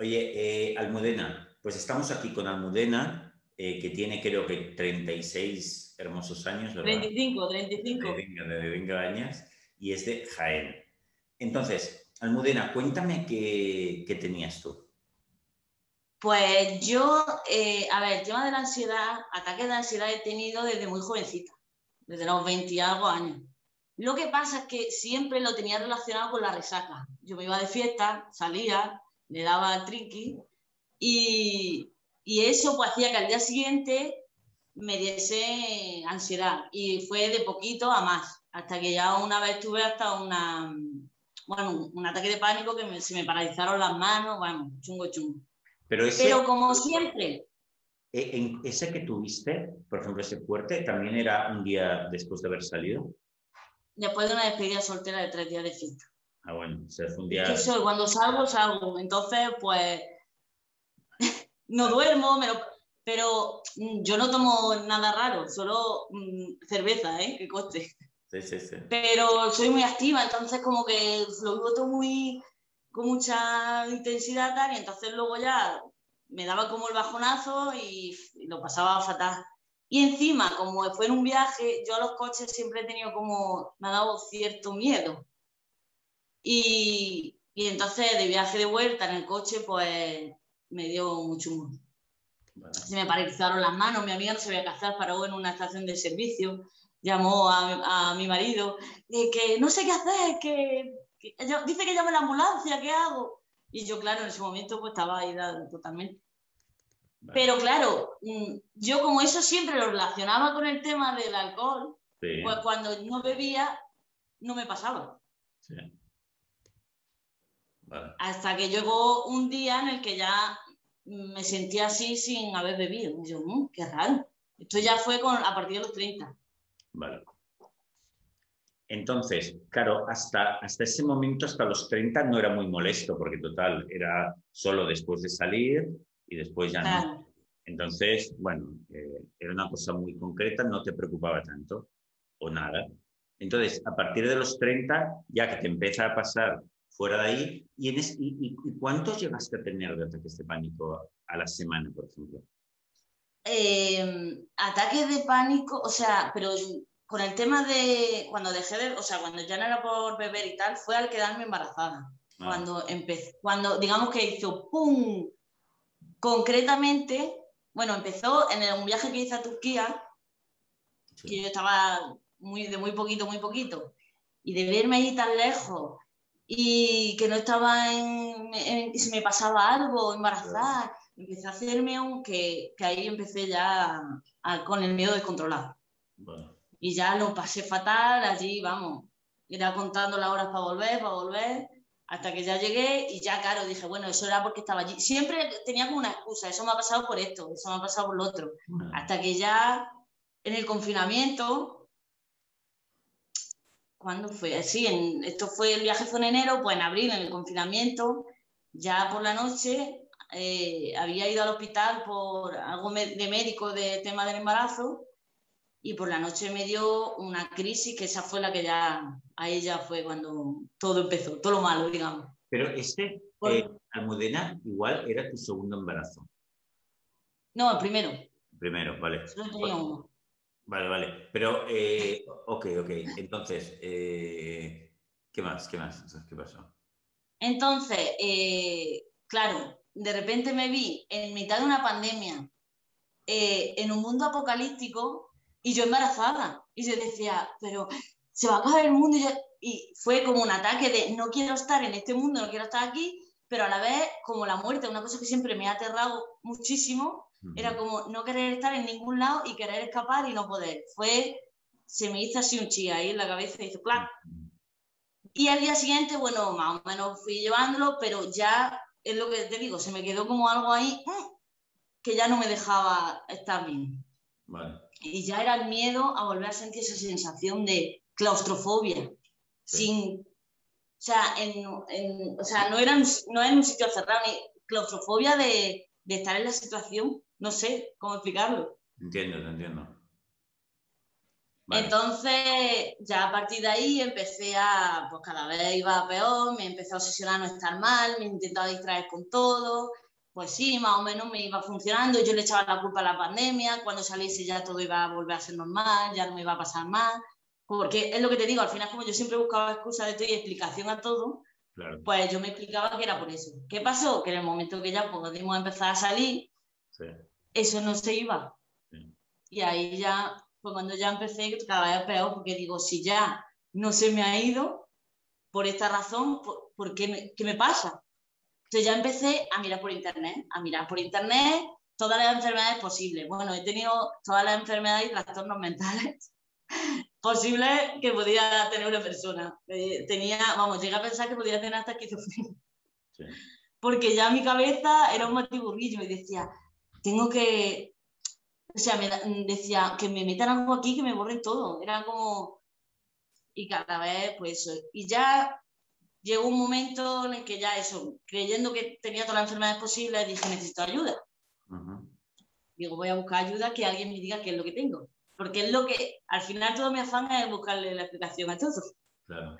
Oye, eh, Almudena, pues estamos aquí con Almudena, eh, que tiene creo que 36 hermosos años, ¿verdad? 35, 35. De 20 años, y es de Jaén. Entonces, Almudena, cuéntame qué, qué tenías tú. Pues yo, eh, a ver, el tema de la ansiedad, ataques de ansiedad he tenido desde muy jovencita, desde los 20 y algo años. Lo que pasa es que siempre lo tenía relacionado con la resaca. Yo me iba de fiesta, salía, le daba trinqui y, y eso pues hacía que al día siguiente me diese ansiedad y fue de poquito a más, hasta que ya una vez tuve hasta una, bueno, un ataque de pánico que se me paralizaron las manos, bueno, chungo chungo. Pero, Pero como siempre. E, en ese que tuviste, por ejemplo, ese fuerte, ¿también era un día después de haber salido? Después de una despedida soltera de tres días de fiesta. Ah, bueno, o sea, fue un día... cuando salgo, salgo. Entonces, pues, no duermo, pero mm, yo no tomo nada raro, solo mm, cerveza, ¿eh? Que coste. Sí, sí, sí. Pero soy muy activa, entonces como que lo vivo todo muy con mucha intensidad tal, y entonces luego ya me daba como el bajonazo y, lo pasaba fatal. Y encima, como fue en un viaje, yo a los coches siempre he tenido como, me ha dado cierto miedo. Y, y entonces de viaje de vuelta en el coche, pues me dio mucho humor. Se me paralizaron las manos, mi amiga no sabía qué hacer, paró en una estación de servicio, llamó a, a mi marido, y que no sé qué hacer, que dice que llame la ambulancia, ¿qué hago? Y yo, claro, en ese momento pues estaba ahí totalmente. Pero claro, mm, yo como eso siempre lo relacionaba con el tema del alcohol, pues cuando no bebía no me pasaba. Hasta que llegó un día en el que ya me sentía así sin haber bebido. Y yo, mmm, qué raro. Esto ya fue con, a partir de los 30. Vale. Entonces, claro, hasta, hasta ese momento, hasta los 30, no era muy molesto, porque total, era solo después de salir y después ya no. Entonces, bueno, eh, era una cosa muy concreta, no te preocupaba tanto o nada. Entonces, a partir de los 30, ya que te empieza a pasar fuera de ahí, ¿y, y, cuántos llegaste a tener de ataques de pánico a la semana, por ejemplo? Eh, ataques de pánico, o sea, pero con el tema de cuando dejé de, o sea, cuando ya no era por beber y tal, fue al quedarme embarazada. Ah. Cuando empezó, cuando digamos que hizo ¡pum! Concretamente, bueno, empezó en un viaje que hice a Turquía, que yo estaba muy, de muy poquito, muy poquito, y de verme ahí tan lejos y que no estaba en, en si me pasaba algo, embarazada, empecé a hacerme un que, que ahí empecé ya con el miedo descontrolado. Bueno y ya lo pasé fatal, allí, vamos, era contando las horas para volver, para volver, hasta que ya llegué y ya, claro, dije, bueno, eso era porque estaba allí. Siempre tenía como una excusa, eso me ha pasado por esto, eso me ha pasado por lo otro. Hasta que ya en el confinamiento, ¿cuándo fue? Sí, en, esto fue, el viaje fue en enero, pues en abril, en el confinamiento, ya por la noche eh, había ido al hospital por algo de médico de tema del embarazo y por la noche me dio una crisis que esa fue la que ya a ella fue cuando todo empezó, todo lo malo, digamos. Pero este, eh, Almudena, igual era tu segundo embarazo. No, el primero. primero, vale. Solo tenía uno. Vale, vale. Pero, eh, ok, ok. Entonces, eh, ¿qué más? ¿Qué más? ¿Qué pasó? Entonces, eh, claro, de repente me vi en mitad de una pandemia, en un mundo apocalíptico, y yo embarazada. Y yo decía, pero se va a acabar el mundo. Y, fue como un ataque de no quiero estar en este mundo, no quiero estar aquí, pero a la vez como la muerte, una cosa que siempre me ha aterrado muchísimo, era como no querer estar en ningún lado y querer escapar y no poder. Fue, se me hizo así un chía ahí en la cabeza y hizo plan. Y al día siguiente, bueno, más o menos fui llevándolo, pero ya es lo que te digo, se me quedó como algo ahí mm, que ya no me dejaba estar bien. Vale y ya era el miedo a volver a sentir esa sensación de claustrofobia, sin, o sea, en, o sea, no, era no en un sitio cerrado, claustrofobia de, de, estar en la situación, no sé cómo explicarlo. Entiendo, entiendo. Entonces, ya a partir de ahí empecé a, pues cada vez iba peor, me empecé a obsesionar a no estar mal, me intentaba distraer con todo, pues sí, más o menos me iba funcionando, yo le echaba la culpa a la pandemia, cuando saliese ya todo iba a volver a ser normal, ya no me iba a pasar más, porque es lo que te digo, al final como yo siempre buscaba excusas de todo y explicación a todo, pues yo me explicaba que era por eso. ¿Qué pasó? Que en el momento que ya pudimos empezar a salir, eso no se iba. Y ahí ya pues cuando ya empecé cada vez peor, porque digo, si ya no se me ha ido por esta razón, ¿por, qué, me, qué me pasa? Entonces ya empecé a mirar por internet, a mirar por internet todas las enfermedades posibles. Bueno, he tenido todas las enfermedades y trastornos mentales posibles que podía tener una persona. Eh, tenía, vamos, llegué a pensar que podía tener hasta esquizofrenia. Porque ya mi cabeza era un matiburrillo y decía, tengo que, o sea, me decía que me metan algo aquí que me borren todo. Era como. Y cada vez, pues eso. Y ya llegó un momento en el que ya eso, creyendo que tenía todas las enfermedades posibles, dije, necesito ayuda. Digo, voy a buscar ayuda, que alguien me diga qué es lo que tengo. Porque es lo que, al final todo mi afán es buscarle la explicación a todo. Claro.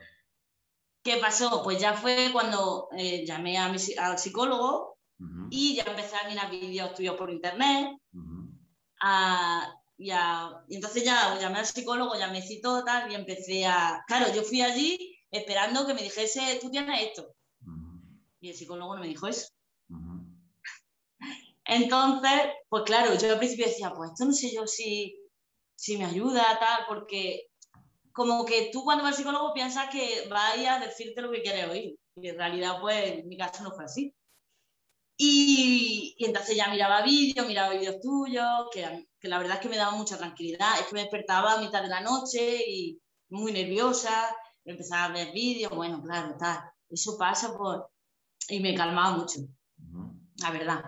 ¿Qué pasó? Pues ya fue cuando eh, llamé a mi, al psicólogo y ya empecé a mirar vídeos tuyos por internet y, entonces ya llamé al psicólogo, ya me citó tal y empecé a... Claro, yo fui allí esperando que me dijese, tú tienes esto. Y el psicólogo no me dijo eso. Entonces, pues claro, yo al principio decía, pues esto no sé yo si, si me ayuda, tal, porque como que tú cuando vas al psicólogo piensas que vaya a decirte lo que quieres oír. Y en realidad, pues en mi caso no fue así. Y, entonces ya miraba vídeos, miraba vídeos tuyos, que, que, la verdad es que me daba mucha tranquilidad. Es que me despertaba a mitad de la noche y muy nerviosa, empezaba a ver vídeos, bueno, claro, tal. Eso pasa por... Y me calmaba mucho, la verdad.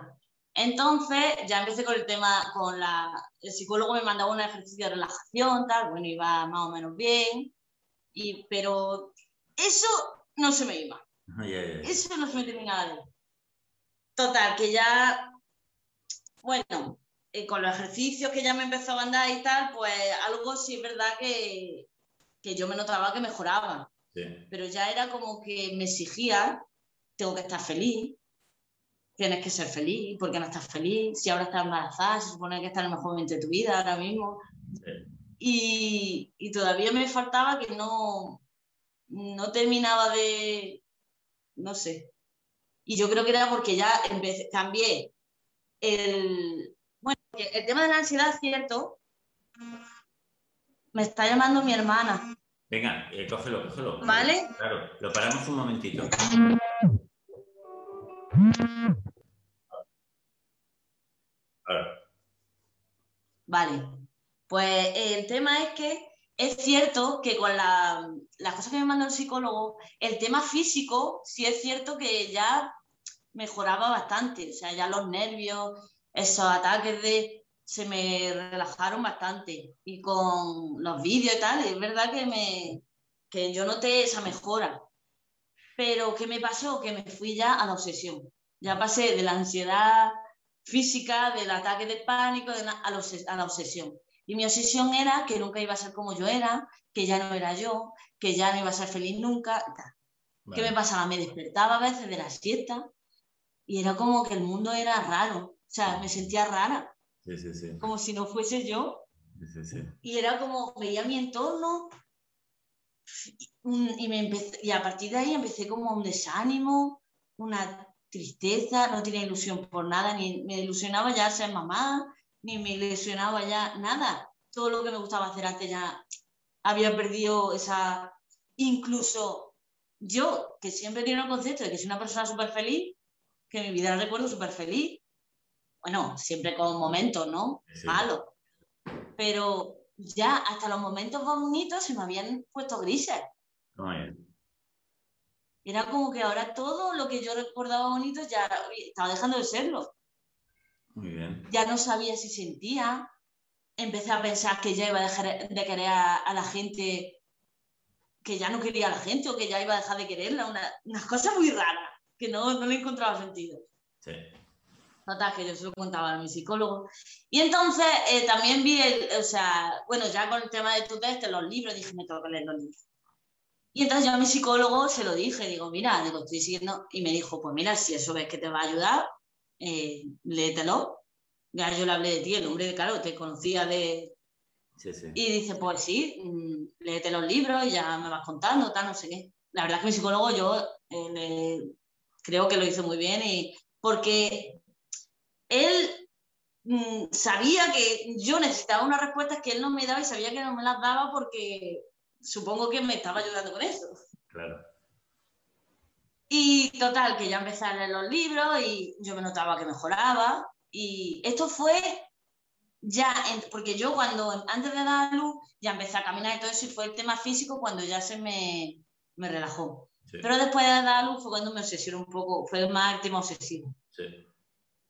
Entonces ya empecé con el tema, con la... El psicólogo me mandaba un ejercicio de relajación, tal, bueno, iba más o menos bien, y, pero eso no se me iba. Eso no se me terminaba de Total, que ya, bueno, eh, con los ejercicios que ya me empezó a andar y tal, pues algo sí es verdad que, yo me notaba que mejoraba. Pero ya era como que me exigía, tengo que estar feliz, tienes que ser feliz, porque no estás feliz? Si ahora estás embarazada, se supone que estás en el mejor momento de tu vida ahora mismo. Y, y, todavía me faltaba que no, no terminaba de, no sé, y yo creo que era porque ya cambié el... Bueno, el tema de la ansiedad, cierto, me está llamando mi hermana. Venga, eh, cógelo, cógelo. ¿Vale? Claro, lo paramos un momentito. Vale. Pues el tema es que es cierto que con las cosas que me mandó el psicólogo, el tema físico, sí es cierto que ya mejoraba bastante. O sea, ya los nervios, esos ataques de se me relajaron bastante. Y con los vídeos y tal, es verdad que me que yo noté esa mejora. Pero ¿qué me pasó? Que me fui ya a la obsesión. Ya pasé de la ansiedad física, del ataque de pánico, a, la obsesión. Y mi obsesión era que nunca iba a ser como yo era, que ya no era yo, que ya no iba a ser feliz nunca. ¿Qué me pasaba? Me despertaba a veces de la siesta y era como que el mundo era raro. O sea, me sentía rara. Sí, sí, sí. Como si no fuese yo. Y era como, veía mi entorno y, me empecé, y a partir de ahí empecé como un desánimo, una tristeza, no tenía ilusión por nada, ni me ilusionaba ya ser mamá, ni me ilusionaba ya nada. Todo lo que me gustaba hacer antes ya había perdido esa... Incluso yo, que siempre tengo el concepto de que soy una persona súper feliz, que mi vida la recuerdo súper feliz. Bueno, siempre con momentos, ¿no? Malos. Pero ya hasta los momentos bonitos se me habían puesto grises. Era como que ahora todo lo que yo recordaba bonito ya estaba dejando de serlo. Muy bien. Ya no sabía si sentía. Empecé a pensar que ya iba a dejar de querer a, la gente, que ya no quería a la gente o que ya iba a dejar de quererla. Una, unas cosas muy raras que no, no le encontraba sentido. Sí. Total, que yo se lo contaba a mi psicólogo. Y entonces eh, también vi, el, o sea, bueno, ya con el tema de tu test, los libros, dije, me tengo que leer los libros. Y entonces yo a mi psicólogo se lo dije, digo, mira, digo, estoy siguiendo, y me dijo, pues mira, si eso ves que te va a ayudar, eh, léetelo. Ya yo le hablé de ti, el hombre, de claro, te conocía de... Sí, sí. Y dice, pues sí, mm, léete los libros y ya me vas contando, tal, no sé qué. La verdad es que mi psicólogo yo eh, creo que lo hizo muy bien y porque él mm, sabía que yo necesitaba unas respuestas que él no me daba y sabía que no me las daba porque supongo que me estaba ayudando con eso. Claro. Y total, que ya empecé a leer los libros y yo me notaba que mejoraba. Y esto fue ya, porque yo cuando, antes de dar a luz, ya empecé a caminar y todo eso, y fue el tema físico cuando ya se me, me relajó. Pero después de dar a luz fue cuando me obsesioné un poco, fue más el tema obsesivo. Sí.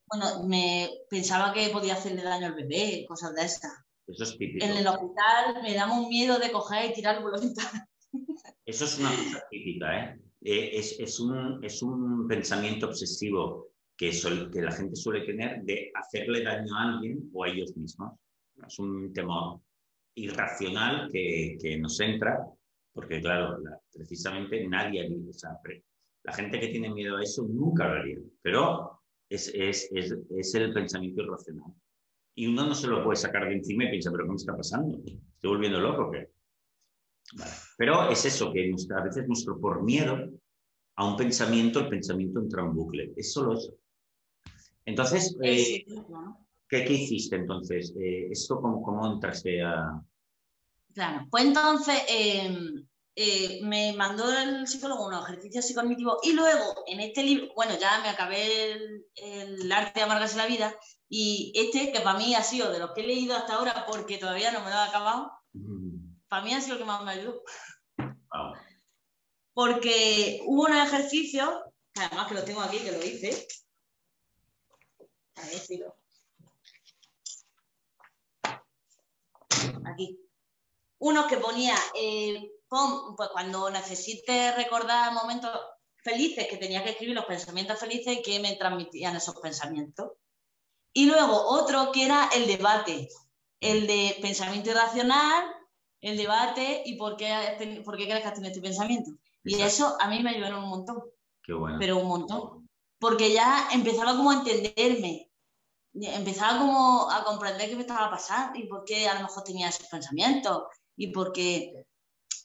Bueno, me pensaba que podía hacerle daño al bebé, cosas de esas. Eso es típico. En el hospital me daba un miedo de coger y tirar por la ventana. Eso es una cosa típica, ¿eh? eh es, es, un, es, un, pensamiento obsesivo que, que, la gente suele tener de hacerle daño a alguien o a ellos mismos. Es un tema irracional que, que nos entra, porque claro, precisamente nadie o sea, la gente que tiene miedo a eso nunca lo haría, pero es, es, es el pensamiento irracional. Y uno no se lo puede sacar de encima y piensa, pero ¿cómo está pasando? ¿Estoy volviendo loco qué? Pero es eso, que a veces nuestro por miedo a un pensamiento, el pensamiento entra en bucle. Es solo eso. Entonces, eh, ¿qué, ¿qué, hiciste entonces? Eh, ¿Esto cómo, cómo, entraste a...? Claro, pues entonces em, eh, me mandó el psicólogo unos ejercicios psicognitivos y luego en este libro, bueno, ya me acabé el, el arte de amargarse la vida y este, que para mí ha sido de los que he leído hasta ahora porque todavía no me lo he acabado, mm. para mí ha sido el que más me ayudó. Porque hubo un ejercicio, además que lo tengo aquí, que lo hice. A ver si lo... Aquí. Uno que ponía, eh, pues cuando necesites recordar momentos felices, que tenía que escribir los pensamientos felices y que me transmitían esos pensamientos. Y luego otro que era el debate, el de pensamiento irracional, el debate y por qué, por qué crees que has tenido este pensamiento. Y eso a mí me ayudó un montón. Qué bueno. Pero un montón. Porque ya empezaba como a entenderme, empezaba como a comprender qué me estaba pasando y por qué a lo mejor tenía esos pensamientos y por qué...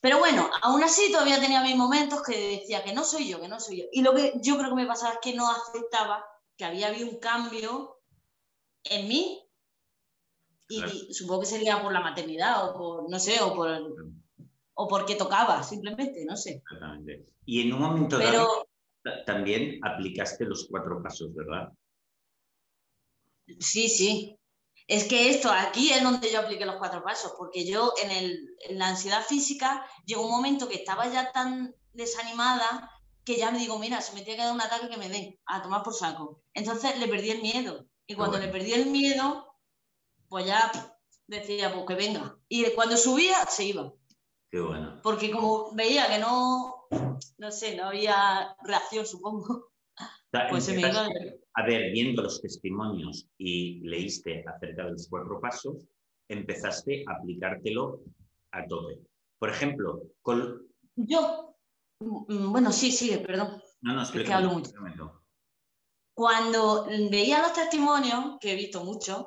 Pero bueno, aún así todavía tenía mis momentos que decía que no soy yo, que no soy yo. Y lo que yo creo que me pasaba es que no aceptaba que había habido un cambio en mí. Y supongo que sería por la maternidad o por, no sé, o por, o porque tocaba, simplemente, no sé. Exactamente. Y en un momento dado también aplicaste los cuatro pasos, ¿verdad? Sí, sí. Es que esto, aquí es donde yo apliqué los cuatro pasos, porque yo en, el, en la ansiedad física llegó un momento que estaba ya tan desanimada que ya me digo, mira, si me tiene que dar un ataque que me den, a tomar por saco. Entonces le perdí el miedo. Y cuando le perdí el miedo, pues ya decía, pues que venga. Y cuando subía, se iba. Qué bueno. Porque como veía que no, no sé, no había reacción, supongo. Pues se me iba. A ver, viendo los testimonios y leíste acerca de los cuatro pasos, empezaste a aplicártelo a tope. Por ejemplo, con... Yo, mm, bueno, sí, sigue, perdón. No, no, es que hablo mucho cuando veía los testimonios, que he visto muchos,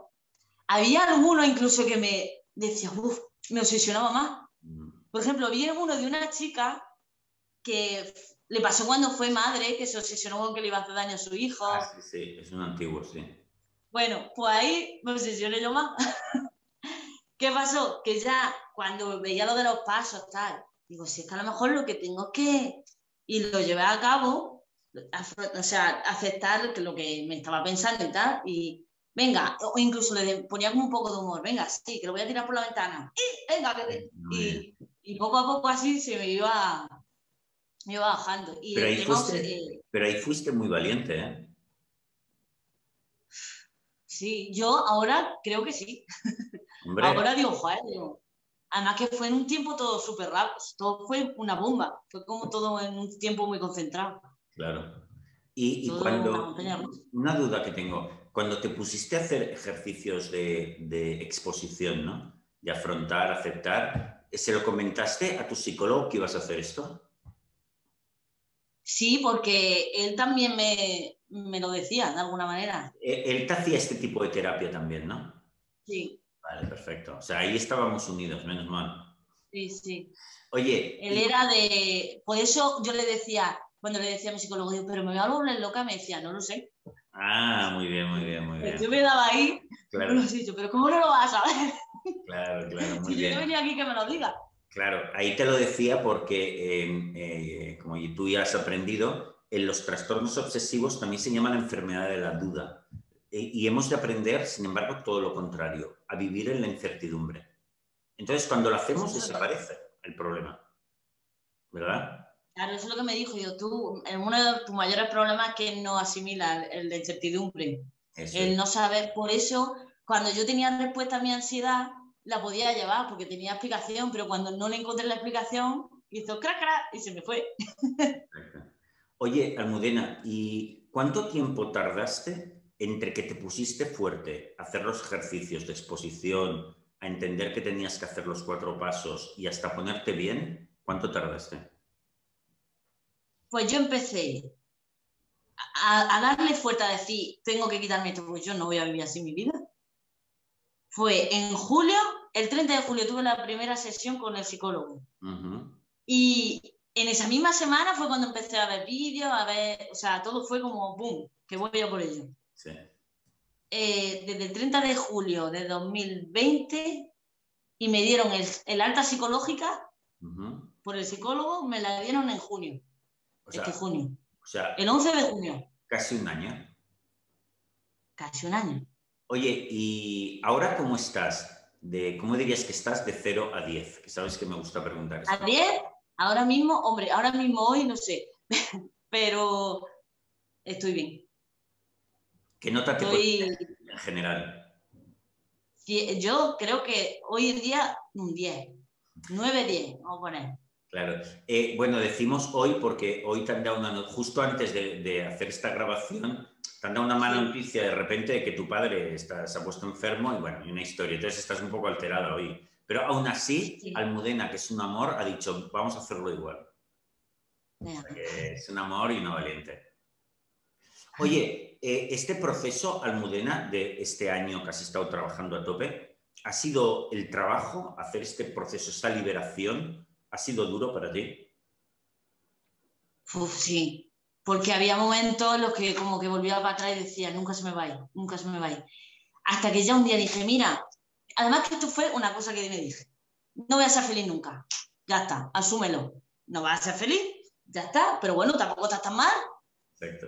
había algunos incluso que me decía, uff, me obsesionaba más. Mm. Por ejemplo, vi uno de una chica que le pasó cuando fue madre, que se obsesionó con que le iba a hacer daño a su hijo. Ah, sí, sí, es un antiguo, sí. Bueno, pues ahí me obsesioné yo más. ¿Qué pasó? Que ya cuando veía lo de los pasos, tal, digo, si es que a lo mejor lo que tengo que... Y lo llevé a cabo, o sea, aceptar lo que me estaba pensando y tal, y venga, o incluso le ponía como un poco de humor, venga, sí, que lo voy a tirar por la ventana, y venga, que y, y, poco a poco así se me iba, me iba bajando. Y pero, ahí fuiste, eh, pero ahí fuiste muy valiente, ¿eh? Sí, yo ahora creo que sí. ahora digo, joder, digo, además que fue en un tiempo todo súper rápido, todo fue una bomba, fue como todo en un tiempo muy concentrado. Claro. Y, cuando... Una duda que tengo. cuando te pusiste a hacer ejercicios de, exposición, ¿no? De afrontar, aceptar, ¿se lo comentaste a tu psicólogo que ibas a hacer esto? Sí, porque él también me, lo decía de alguna manera. E, él te hacía este tipo de terapia también, ¿no? Sí. Vale, perfecto. O sea, ahí estábamos unidos, menos mal. Sí, sí. Oye. Él era de. Por eso yo le decía, cuando le decía a mi psicólogo, pero me voy a volver loca, me decía, no lo sé. Ah, muy bien, muy bien, muy bien. Yo me daba ahí, claro. lo sé, pero ¿cómo no lo vas a saber? Claro, claro, muy si bien. yo venía aquí que me lo diga. Claro, ahí te lo decía porque, em, eh, como tú ya has aprendido, en los trastornos obsesivos también se llama la enfermedad de la duda. E, y hemos de aprender, sin embargo, todo lo contrario, a vivir en la incertidumbre. Entonces, cuando lo hacemos, desaparece el problema. ¿Verdad? Claro, eso es lo que me dijo yo. Tú, uno de tus mayores problemas es que no asimila el de incertidumbre. El no saber. Por eso, cuando yo tenía respuesta a mi ansiedad, la podía llevar porque tenía explicación, pero cuando no le encontré la explicación, hizo crack y se me fue. Oye, Almudena, ¿y cuánto tiempo tardaste entre que te pusiste fuerte a hacer los ejercicios de exposición, a entender que tenías que hacer los cuatro pasos y hasta ponerte bien? ¿Cuánto tardaste? Pues yo empecé a, darle fuerte a decir, tengo que quitarme esto, porque yo no voy a vivir así mi vida. Fue en julio, el 30 de julio tuve la primera sesión con el psicólogo. Y en esa misma semana fue cuando empecé a ver vídeos, a ver, o sea, todo fue como, ¡boom!, que voy yo por ello. Eh, desde el 30 de julio de 2020 y me dieron el, alta psicológica por el psicólogo, me la dieron en junio este junio. O sea, el 11 de junio. Casi un año. Casi un año. Oye, ¿y ahora cómo estás? De, ¿Cómo dirías que estás de 0 a 10? Que sabes que me gusta preguntar ¿A 10? Ahora mismo, hombre, ahora mismo hoy no sé, pero estoy bien. ¿Qué nota te estoy... en general? Yo creo que hoy en día un 10, 9-10, vamos a poner. Claro. Eh, bueno, decimos hoy porque hoy te han dado una justo antes de, hacer esta grabación, te han dado una mala noticia de repente de que tu padre está, se ha puesto enfermo y bueno, hay una historia. Entonces estás un poco alterada hoy. Pero aún así, Almudena, que es un amor, ha dicho, vamos a hacerlo igual. es un amor y una valiente. Oye, eh, este proceso, Almudena, de este año que has estado trabajando a tope, ¿ha sido el trabajo, hacer este proceso, esta liberación? ¿Ha sido duro para ti? Uf, sí, porque había momentos en los que como que volvía para atrás y decía, nunca se me va a ir, nunca se me va a ir. Hasta que ya un día dije, mira, además que esto fue una cosa que me dije, no voy a ser feliz nunca, ya está, asúmelo, no vas a ser feliz, ya está, pero bueno, tampoco estás tan mal. Perfecto.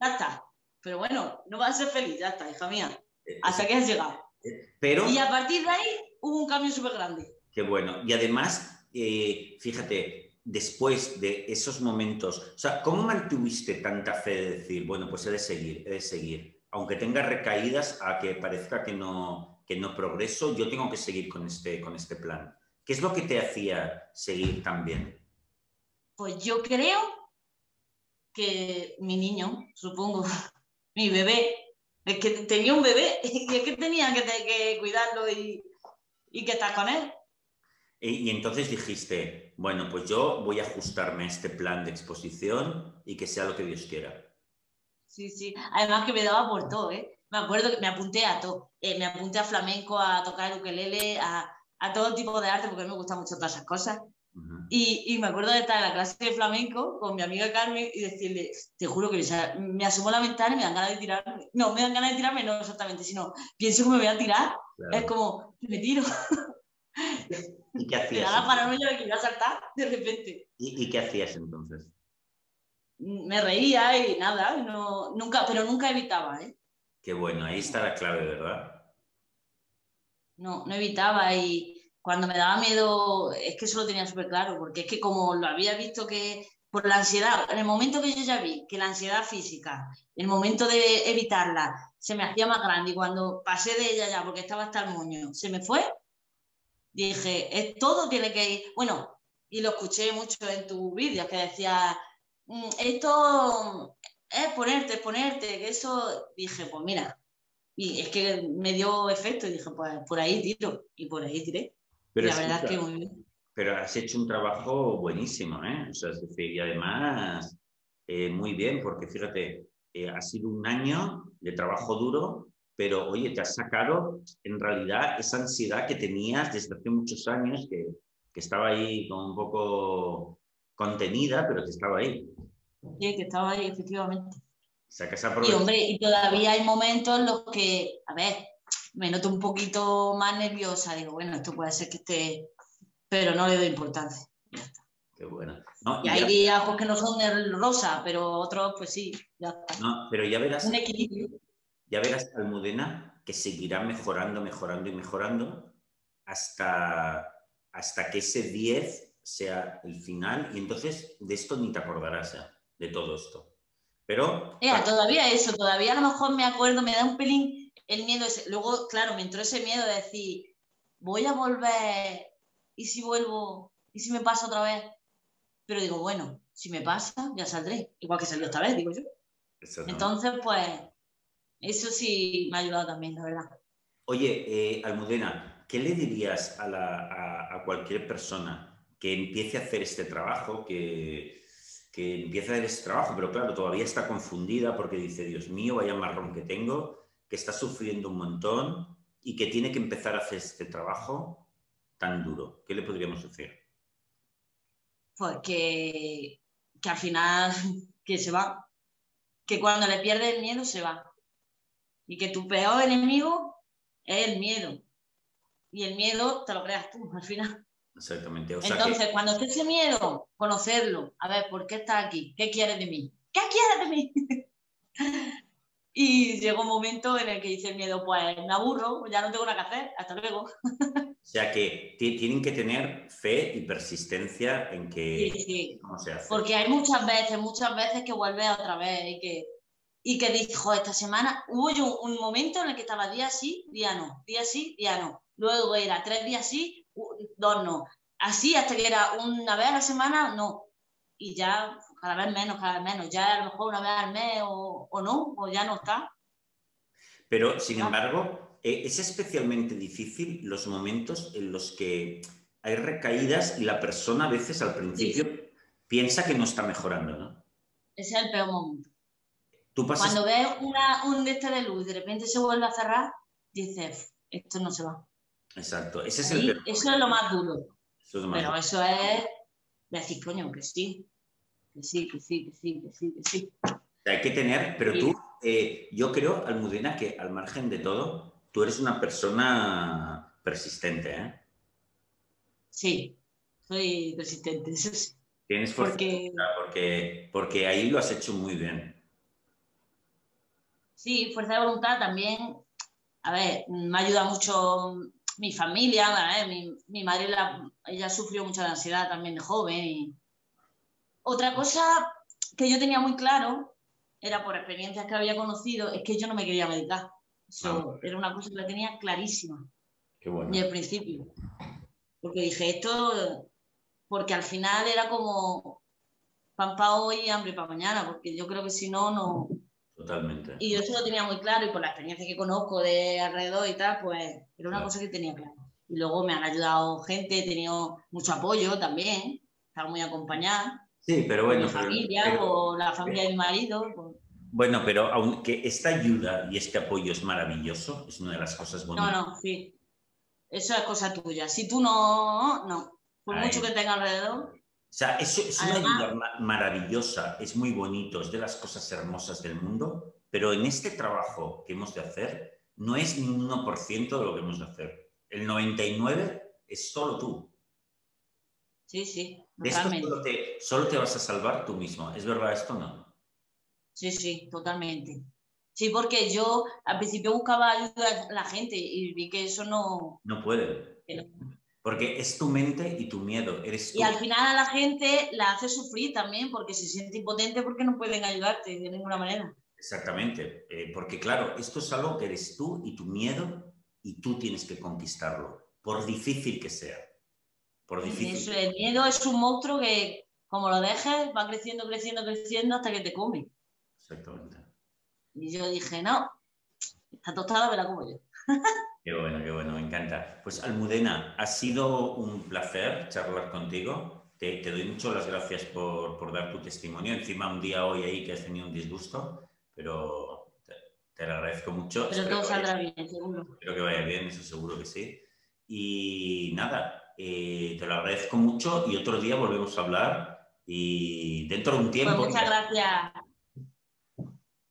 Ya está, pero bueno, no vas a ser feliz, ya está, hija mía, eh, hasta que has llegado. Eh, pero... Y a partir de ahí hubo un cambio súper grande. Qué bueno. Y además eh, fíjate, después de esos momentos, o sea, ¿cómo mantuviste tanta fe de decir, bueno, pues he de seguir, he de seguir? Aunque tenga recaídas a que parezca que no, que no progreso, yo tengo que seguir con este, con este plan. ¿Qué es lo que te hacía seguir tan bien? Pues yo creo que mi niño, supongo, mi bebé, es que tenía un bebé y es que tenía que, cuidarlo y, y que estar con él. Y, entonces dijiste, bueno, pues yo voy a ajustarme a este plan de exposición y que sea lo que Dios quiera. Sí, sí. Además que me daba por todo, ¿eh? Me acuerdo que me apunté a todo. Eh, me apunté a flamenco, a tocar el ukelele, a, a, todo tipo de arte, porque a mí me gustan mucho todas esas cosas. y, y, me acuerdo de estar en la clase de flamenco con mi amiga Carmen y decirle, te juro que me asomo a la ventana y me dan ganas de tirarme. No, me dan ganas de tirarme, no exactamente, sino pienso que me voy a tirar. Es como, me tiro. ¿Y qué hacías? la paranoia de que iba a saltar de repente. ¿Y, qué hacías entonces? Me reía y nada, no, nunca, pero nunca evitaba, ¿eh? Qué bueno, ahí está la clave, ¿verdad? No, no evitaba y cuando me daba miedo, es que eso lo tenía súper claro, porque es que como lo había visto que por la ansiedad, en el momento que yo ya vi que la ansiedad física, el momento de evitarla, se me hacía más grande y cuando pasé de ella ya, porque estaba hasta el moño, se me fue, dije, es, todo tiene que ir, bueno, y lo escuché mucho en tus vídeos, que decía, mm, esto es ponerte, ponerte, que eso, dije, pues mira, Y es que me dio efecto y dije, pues por ahí tiro. Y por ahí tiré. Pero la verdad es que muy bien. Pero has hecho un trabajo buenísimo, ¿eh? O sea, es decir, y además eh, muy bien, porque fíjate, eh, ha sido un año de trabajo duro, pero oye, te has sacado en realidad esa ansiedad que tenías desde hace muchos años, que, que estaba ahí como un poco contenida, pero que estaba ahí. Sí, que estaba ahí, efectivamente. y hombre, y todavía hay momentos en los que, a ver, me noto un poquito más nerviosa, digo, bueno, esto puede ser que esté, pero no le doy importancia. Qué bueno. y, hay días pues, que no son rosa, pero otros, pues sí, ya está. No, pero ya verás. Un equilibrio. Ya verás, Almudena, que seguirá mejorando, mejorando y mejorando hasta, hasta que ese 10 sea el final y entonces de esto ni te acordarás ya, de todo esto. Pero... todavía eso, todavía a lo mejor me acuerdo, me da un pelín el miedo ese. Luego, claro, me entró ese miedo de decir, voy a volver y si vuelvo y si me pasa otra vez. Pero digo, bueno, si me pasa, ya saldré. Igual que salió esta vez, digo yo. Entonces, pues, eso sí me ha ayudado también, la verdad. Oye, eh, Almudena, ¿qué le dirías a, a, cualquier persona que empiece a hacer este trabajo, que, que empiece a hacer este trabajo, pero claro, todavía está confundida porque dice, Dios mío, vaya marrón que tengo, que está sufriendo un montón y que tiene que empezar a hacer este trabajo tan duro? ¿Qué le podríamos decir? pues que, al final que se va, que cuando le pierdes el miedo se va. Y que tu peor enemigo es el miedo. Y el miedo te lo creas tú al final. Exactamente. Entonces, cuando esté ese miedo, conocerlo. A ver, ¿por qué estás aquí? ¿Qué quieres de mí? ¿Qué quieres de mí? y llegó un momento en el que dice el miedo, pues me aburro, ya no tengo nada que hacer, hasta luego. O sea que tienen que tener fe y persistencia en que sí, sí. Porque hay muchas veces, muchas veces que vuelve otra vez y que, y que dijo, esta semana hubo yo un momento en el que estaba día sí, día no, día sí, día no. Luego era tres días sí, dos no. Así hasta que era una vez a la semana, no. Y ya cada vez menos, cada vez menos. Ya a lo mejor una vez al mes o, o no, o ya no está. Pero, sin embargo, eh, es especialmente difícil los momentos en los que hay recaídas y la persona a veces al principio piensa que no está mejorando, ¿no? Ese es el peor momento. Cuando ves una, un de este de luz y de repente se vuelve a cerrar, dices, esto no se va. Exacto, ese es el Eso es lo más duro. Pero eso es decir, coño, que sí, que sí, que sí, que sí, que sí, que sí. Hay que tener, pero tú, eh, yo creo, Almudena, que al margen de todo, tú eres una persona persistente, ¿eh? Sí, soy persistente, Tienes porque... porque, porque ahí lo has hecho muy bien. Sí, fuerza de voluntad también. A ver, me ayuda mucho mi familia, mi, mi, madre ella sufrió mucha ansiedad también de joven. Otra cosa que yo tenía muy claro, era por experiencias que había conocido, es que yo no me quería medicar. Eso era una cosa que la tenía clarísima. Qué bueno. Desde el principio. Porque dije, esto, porque al final era como pan para hoy y hambre para mañana, porque yo creo que si no, no. Totalmente. Y yo eso lo tenía muy claro y por la experiencia que conozco de alrededor y tal, pues era una cosa que tenía claro. Y luego me han ayudado gente, he tenido mucho apoyo también, estaba muy acompañada. Sí, pero bueno. Mi familia, o la familia de mi marido. Bueno, pero aunque esta ayuda y este apoyo es maravilloso, es una de las cosas bonitas. No, no, sí. Eso es cosa tuya. Si tú no, no. Por mucho que tenga alrededor. O sea, eso es una ayuda maravillosa, es muy bonito, es de las cosas hermosas del mundo, pero en este trabajo que hemos de hacer no es ni un 1% de lo que hemos de hacer. El 99% es solo tú. Sí, sí. De esto solo te, solo te vas a salvar tú mismo. ¿Es verdad esto o no? Sí, sí, totalmente. Sí, porque yo al principio buscaba ayudar a la gente y vi que eso no... No puede. Porque es tu mente y tu miedo. Eres Y al final a la gente la hace sufrir también porque se siente impotente porque no pueden ayudarte de ninguna manera. Exactamente. Eh, porque claro, esto es algo que eres tú y tu miedo y tú tienes que conquistarlo, por difícil que sea. Por difícil. el miedo es un monstruo que como lo dejes va creciendo, creciendo, creciendo hasta que te come. Exactamente. Y yo dije, no, Está tostada, pero la como yo. Qué bueno, qué bueno, me encanta. Pues Almudena, ha sido un placer charlar contigo. Te, doy muchas las gracias por, dar tu testimonio. Encima un día hoy ahí que has tenido un disgusto, pero te, lo agradezco mucho. Pero todo saldrá bien, seguro. Espero que vaya bien, eso seguro que sí. Y nada, eh, te lo agradezco mucho y otro día volvemos a hablar y dentro de un tiempo... Pues muchas gracias.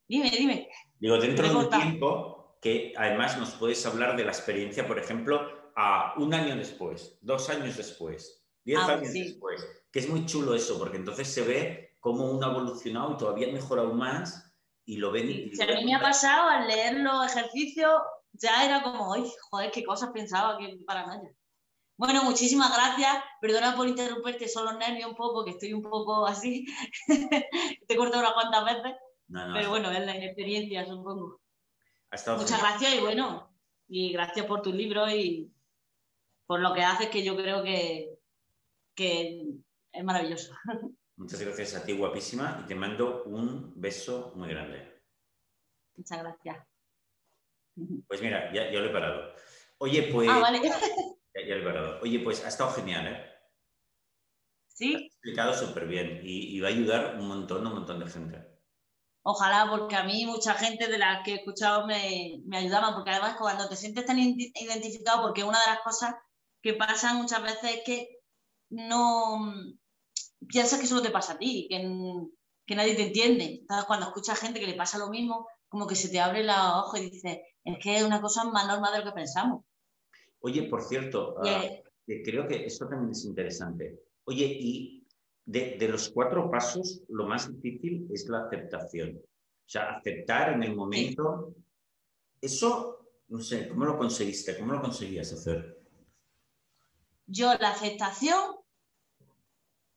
Dime, dime. Digo, dentro de un tiempo que además nos puedes hablar de la experiencia, por ejemplo, a un año después, dos años después, diez ah, años después, que es muy chulo eso, porque entonces se ve cómo uno ha evolucionado y todavía mejora aún más y lo ven. Y, si a mí me ha pasado al leer los ejercicios, ya era como, ¡ay, joder, qué cosas pensaba, qué paranoia! Bueno, muchísimas gracias. Perdona por interrumpirte, son los nervios un poco, que estoy un poco así. Te he cortado unas cuantas veces. pero bueno, es la experiencia, supongo. Muchas gracias y bueno, y gracias por tu libro y por lo que haces, que yo creo que, que es maravilloso. Muchas gracias a ti, guapísima, y te mando un beso muy grande. Muchas gracias. Pues mira, ya, ya lo he parado. Oye, pues. Ah, vale. Oye, pues ha estado genial, ¿eh? Sí. Ha explicado súper bien y, va a ayudar un montón, un montón de gente. Ojalá, porque a mí mucha gente de las que he escuchado me, me ayudaban, porque además cuando te sientes tan identificado, porque una de las cosas que pasa muchas veces es que no piensas que solo te pasa a ti, que, que nadie te entiende. Entonces, cuando escuchas gente que le pasa lo mismo, como que se te abre la ojos y dices, es que es una cosa más normal de lo que pensamos. Oye, por cierto, ah, creo que esto también es interesante. Oye, y de, los cuatro pasos, lo más difícil es la aceptación. O sea, aceptar en el momento. Eso, no sé, ¿cómo lo conseguiste? ¿Cómo lo conseguías hacer? Yo, la aceptación,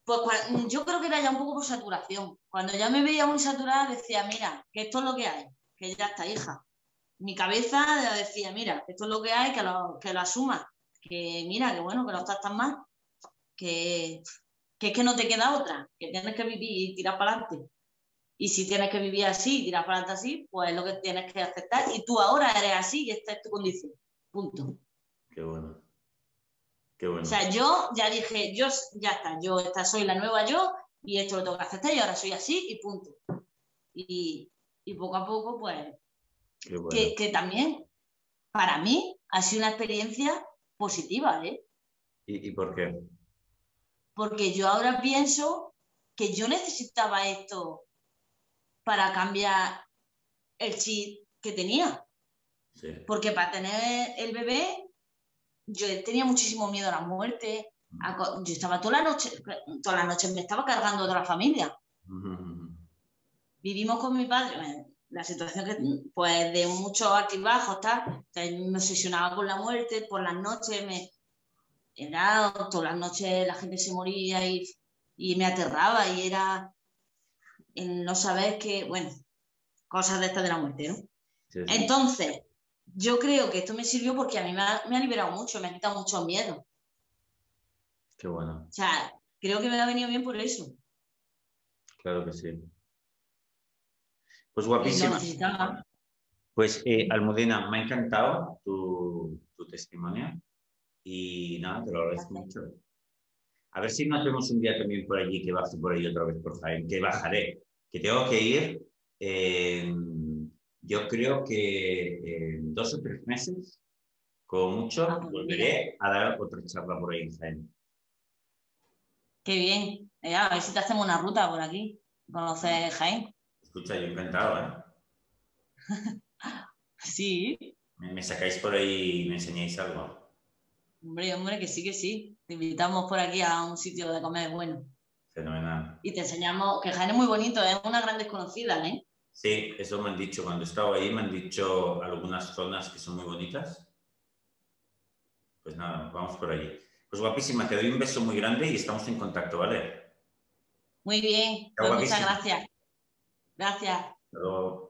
pues yo creo que era ya un poco por saturación. Cuando ya me veía muy saturada, decía, mira, que esto es lo que hay, que ya está, hija mi cabeza decía, mira, esto es lo que hay, que lo, que lo asuma, que mira, que bueno, que no estás tan mal, que, que es que no te queda otra, que tienes que vivir y tirar para adelante. Y si tienes que vivir así, tirar para adelante así, pues es lo que tienes que aceptar. Y tú ahora eres así y esta es tu condición. Punto. Qué bueno. Qué bueno. O sea, yo ya dije, yo ya está, yo esta soy la nueva yo y esto lo tengo que aceptar y ahora soy así y punto. Y, y poco a poco, pues que, también para mí ha sido una experiencia positiva. ¿eh? ¿Y, por qué? Porque yo ahora pienso que yo necesitaba esto para cambiar el chip que tenía. Porque para tener el bebé, yo tenía muchísimo miedo a la muerte. Mm. yo estaba toda la noche, toda la noche me estaba cargando de la familia. Vivimos con mi padre, la situación que, pues, de muchos altibajos, tal, me obsesionaba con la muerte, por las noches me, era, todas las noches la gente se moría y, y me aterraba y era en no saber que, bueno, cosas de estas de la muerte, ¿no? Entonces, yo creo que esto me sirvió porque a mí me ha, me ha liberado mucho, me ha quitado mucho miedo. Qué bueno. O sea, creo que me ha venido bien por eso. Claro que sí. Pues guapísima. Pues eh, Almudena, me ha encantado tu, testimonio y nada, te lo agradezco mucho. A ver si nos vemos un día también por allí, que baje por ahí otra vez por Jaén, que bajaré, que tengo que ir. Eh, yo creo que en dos o tres meses, como mucho, ah, volveré a dar otra charla por ahí en Jaén. Qué bien. Eh, a ver si te hacemos una ruta por aquí, conocer Jaén. Escucha, yo encantado, ¿eh? sí. ¿Me, sacáis por ahí y me enseñáis algo? Hombre, hombre, que sí, que sí. Te invitamos por aquí a un sitio de comer bueno. Fenomenal. Y te enseñamos, que Jaén es muy bonito, es una gran desconocida, ¿eh? Sí, eso me han dicho. Cuando he estado ahí me han dicho algunas zonas que son muy bonitas. Pues nada, vamos por allí. Pues guapísima, te doy un beso muy grande y estamos en contacto, ¿vale? Muy bien, pues muchas gracias. Gracias. Hasta luego.